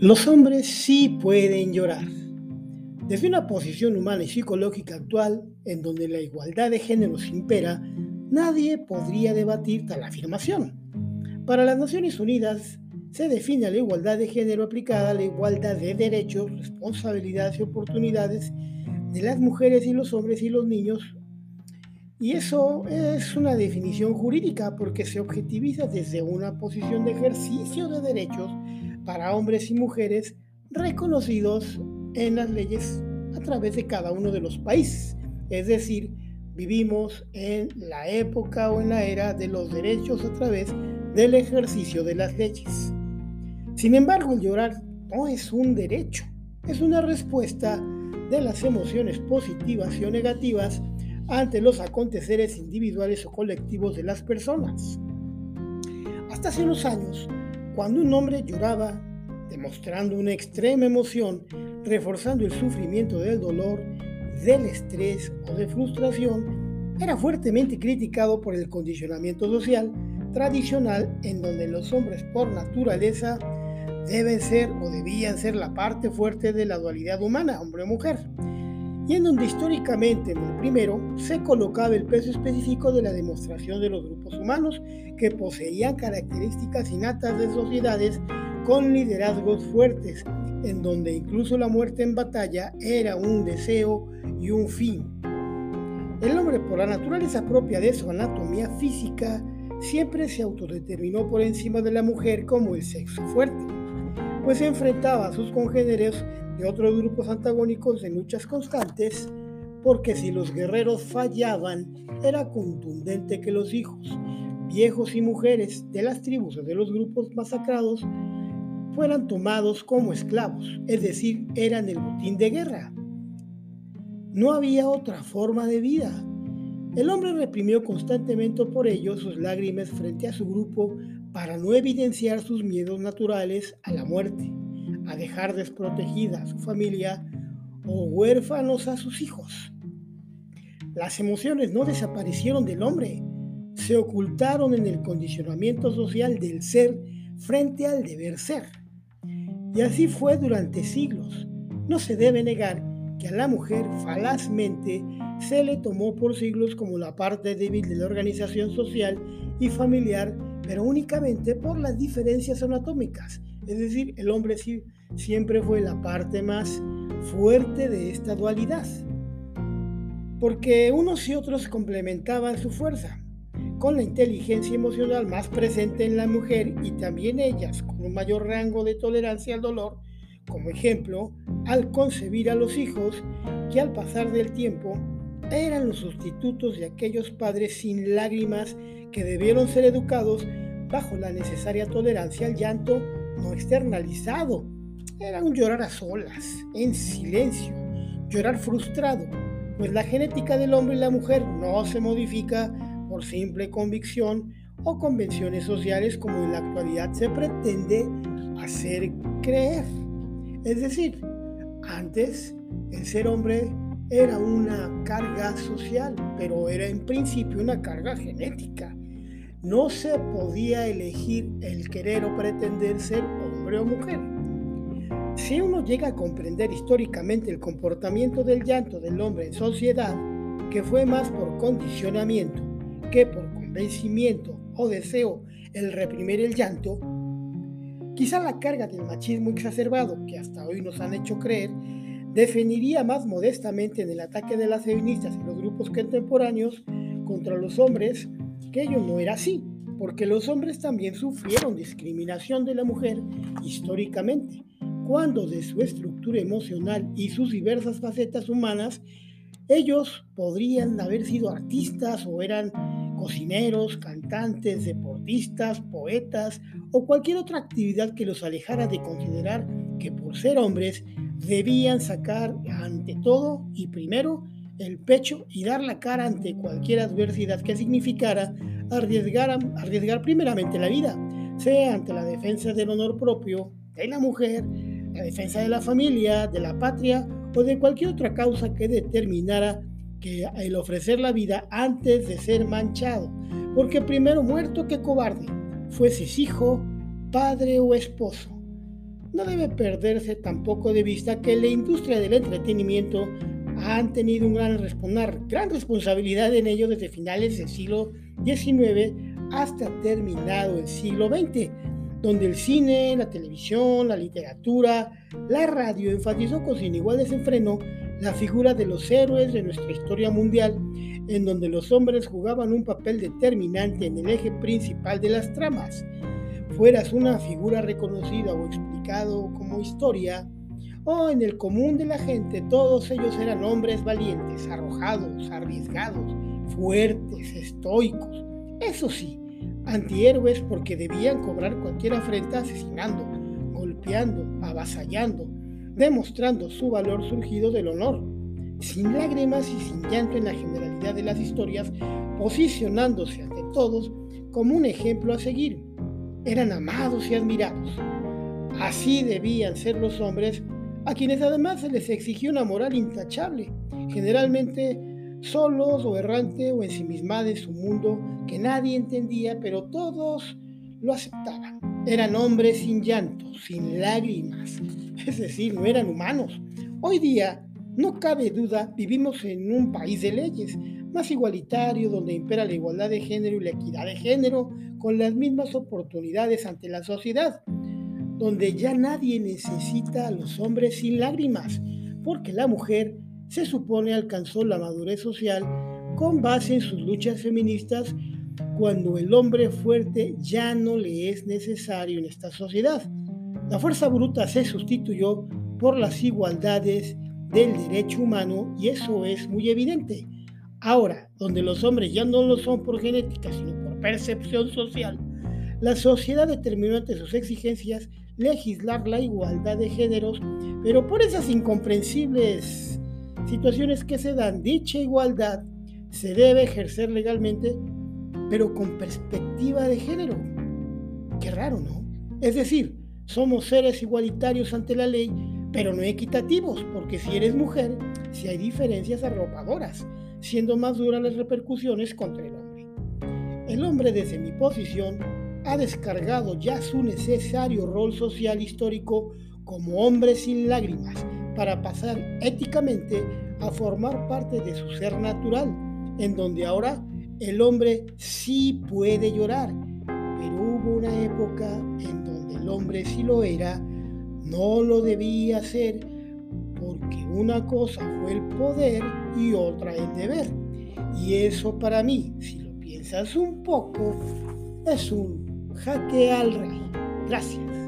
Los hombres sí pueden llorar. Desde una posición humana y psicológica actual, en donde la igualdad de géneros impera, nadie podría debatir tal afirmación. Para las Naciones Unidas, se define la igualdad de género aplicada a la igualdad de derechos, responsabilidades y oportunidades de las mujeres y los hombres y los niños. Y eso es una definición jurídica porque se objetiviza desde una posición de ejercicio de derechos para hombres y mujeres reconocidos en las leyes a través de cada uno de los países. Es decir, vivimos en la época o en la era de los derechos a través del ejercicio de las leyes. Sin embargo, el llorar no es un derecho, es una respuesta de las emociones positivas y o negativas ante los aconteceres individuales o colectivos de las personas. Hasta hace unos años, cuando un hombre lloraba, demostrando una extrema emoción, reforzando el sufrimiento del dolor, del estrés o de frustración, era fuertemente criticado por el condicionamiento social tradicional en donde los hombres por naturaleza deben ser o debían ser la parte fuerte de la dualidad humana, hombre o mujer, y en donde históricamente en el primero se colocaba el peso específico de la demostración de los grupos humanos que poseían características innatas de sociedades con liderazgos fuertes, en donde incluso la muerte en batalla era un deseo y un fin. El hombre, por la naturaleza propia de su anatomía física, siempre se autodeterminó por encima de la mujer como el sexo fuerte, pues se enfrentaba a sus congéneres de otros grupos antagónicos en luchas constantes, porque si los guerreros fallaban, era contundente que los hijos, viejos y mujeres de las tribus o de los grupos masacrados fueran tomados como esclavos, es decir, eran el botín de guerra. No había otra forma de vida. El hombre reprimió constantemente por ello sus lágrimas frente a su grupo para no evidenciar sus miedos naturales a la muerte, a dejar desprotegida a su familia o huérfanos a sus hijos. Las emociones no desaparecieron del hombre, se ocultaron en el condicionamiento social del ser frente al deber ser. Y así fue durante siglos. No se debe negar que a la mujer falazmente se le tomó por siglos como la parte débil de la organización social y familiar, pero únicamente por las diferencias anatómicas. Es decir, el hombre sí, siempre fue la parte más fuerte de esta dualidad, porque unos y otros complementaban su fuerza con la inteligencia emocional más presente en la mujer y también ellas con un mayor rango de tolerancia al dolor, como ejemplo, al concebir a los hijos que al pasar del tiempo eran los sustitutos de aquellos padres sin lágrimas que debieron ser educados bajo la necesaria tolerancia al llanto no externalizado. Era un llorar a solas, en silencio, llorar frustrado, pues la genética del hombre y la mujer no se modifica por simple convicción o convenciones sociales como en la actualidad se pretende hacer creer. Es decir, antes el ser hombre era una carga social, pero era en principio una carga genética. No se podía elegir el querer o pretender ser hombre o mujer. Si uno llega a comprender históricamente el comportamiento del llanto del hombre en sociedad, que fue más por condicionamiento que por convencimiento o deseo el reprimir el llanto, quizá la carga del machismo exacerbado que hasta hoy nos han hecho creer definiría más modestamente en el ataque de las feministas y los grupos contemporáneos contra los hombres que ello no era así, porque los hombres también sufrieron discriminación de la mujer históricamente, cuando de su estructura emocional y sus diversas facetas humanas, ellos podrían haber sido artistas o eran cocineros, cantantes, deportistas, poetas o cualquier otra actividad que los alejara de considerar que por ser hombres debían sacar ante todo y primero el pecho y dar la cara ante cualquier adversidad que significara arriesgar, arriesgar primeramente la vida, sea ante la defensa del honor propio de la mujer, la defensa de la familia, de la patria o de cualquier otra causa que determinara que el ofrecer la vida antes de ser manchado, porque primero muerto que cobarde, fueses hijo, padre o esposo. No debe perderse tampoco de vista que la industria del entretenimiento han tenido un gran, gran responsabilidad en ello desde finales del siglo XIX hasta terminado el siglo XX, donde el cine, la televisión, la literatura, la radio enfatizó con sin igual desenfreno la figura de los héroes de nuestra historia mundial, en donde los hombres jugaban un papel determinante en el eje principal de las tramas. Fueras una figura reconocida o como historia, o en el común de la gente, todos ellos eran hombres valientes, arrojados, arriesgados, fuertes, estoicos. Eso sí, antihéroes porque debían cobrar cualquier afrenta asesinando, golpeando, avasallando, demostrando su valor surgido del honor, sin lágrimas y sin llanto en la generalidad de las historias, posicionándose ante todos como un ejemplo a seguir. Eran amados y admirados. Así debían ser los hombres a quienes además se les exigía una moral intachable, generalmente solos o errante o ensimismada en su mundo que nadie entendía, pero todos lo aceptaban. Eran hombres sin llanto, sin lágrimas, es decir, no eran humanos. Hoy día, no cabe duda, vivimos en un país de leyes, más igualitario, donde impera la igualdad de género y la equidad de género, con las mismas oportunidades ante la sociedad, donde ya nadie necesita a los hombres sin lágrimas, porque la mujer se supone alcanzó la madurez social con base en sus luchas feministas cuando el hombre fuerte ya no le es necesario en esta sociedad. La fuerza bruta se sustituyó por las igualdades del derecho humano y eso es muy evidente. Ahora, donde los hombres ya no lo son por genética, sino por percepción social, la sociedad determinó ante sus exigencias legislar la igualdad de géneros, pero por esas incomprensibles situaciones que se dan. Dicha igualdad se debe ejercer legalmente, pero con perspectiva de género. Qué raro, ¿no? Es decir, somos seres igualitarios ante la ley, pero no equitativos, porque si eres mujer, si hay diferencias arropadoras, siendo más duras las repercusiones contra el hombre. El hombre, desde mi posición, ha descargado ya su necesario rol social histórico como hombre sin lágrimas, para pasar éticamente a formar parte de su ser natural, en donde ahora el hombre sí puede llorar, pero hubo una época en donde el hombre sí lo era, no lo debía hacer, porque una cosa fue el poder y otra el deber. Y eso para mí, si lo piensas un poco, es un jaque al rey. Gracias.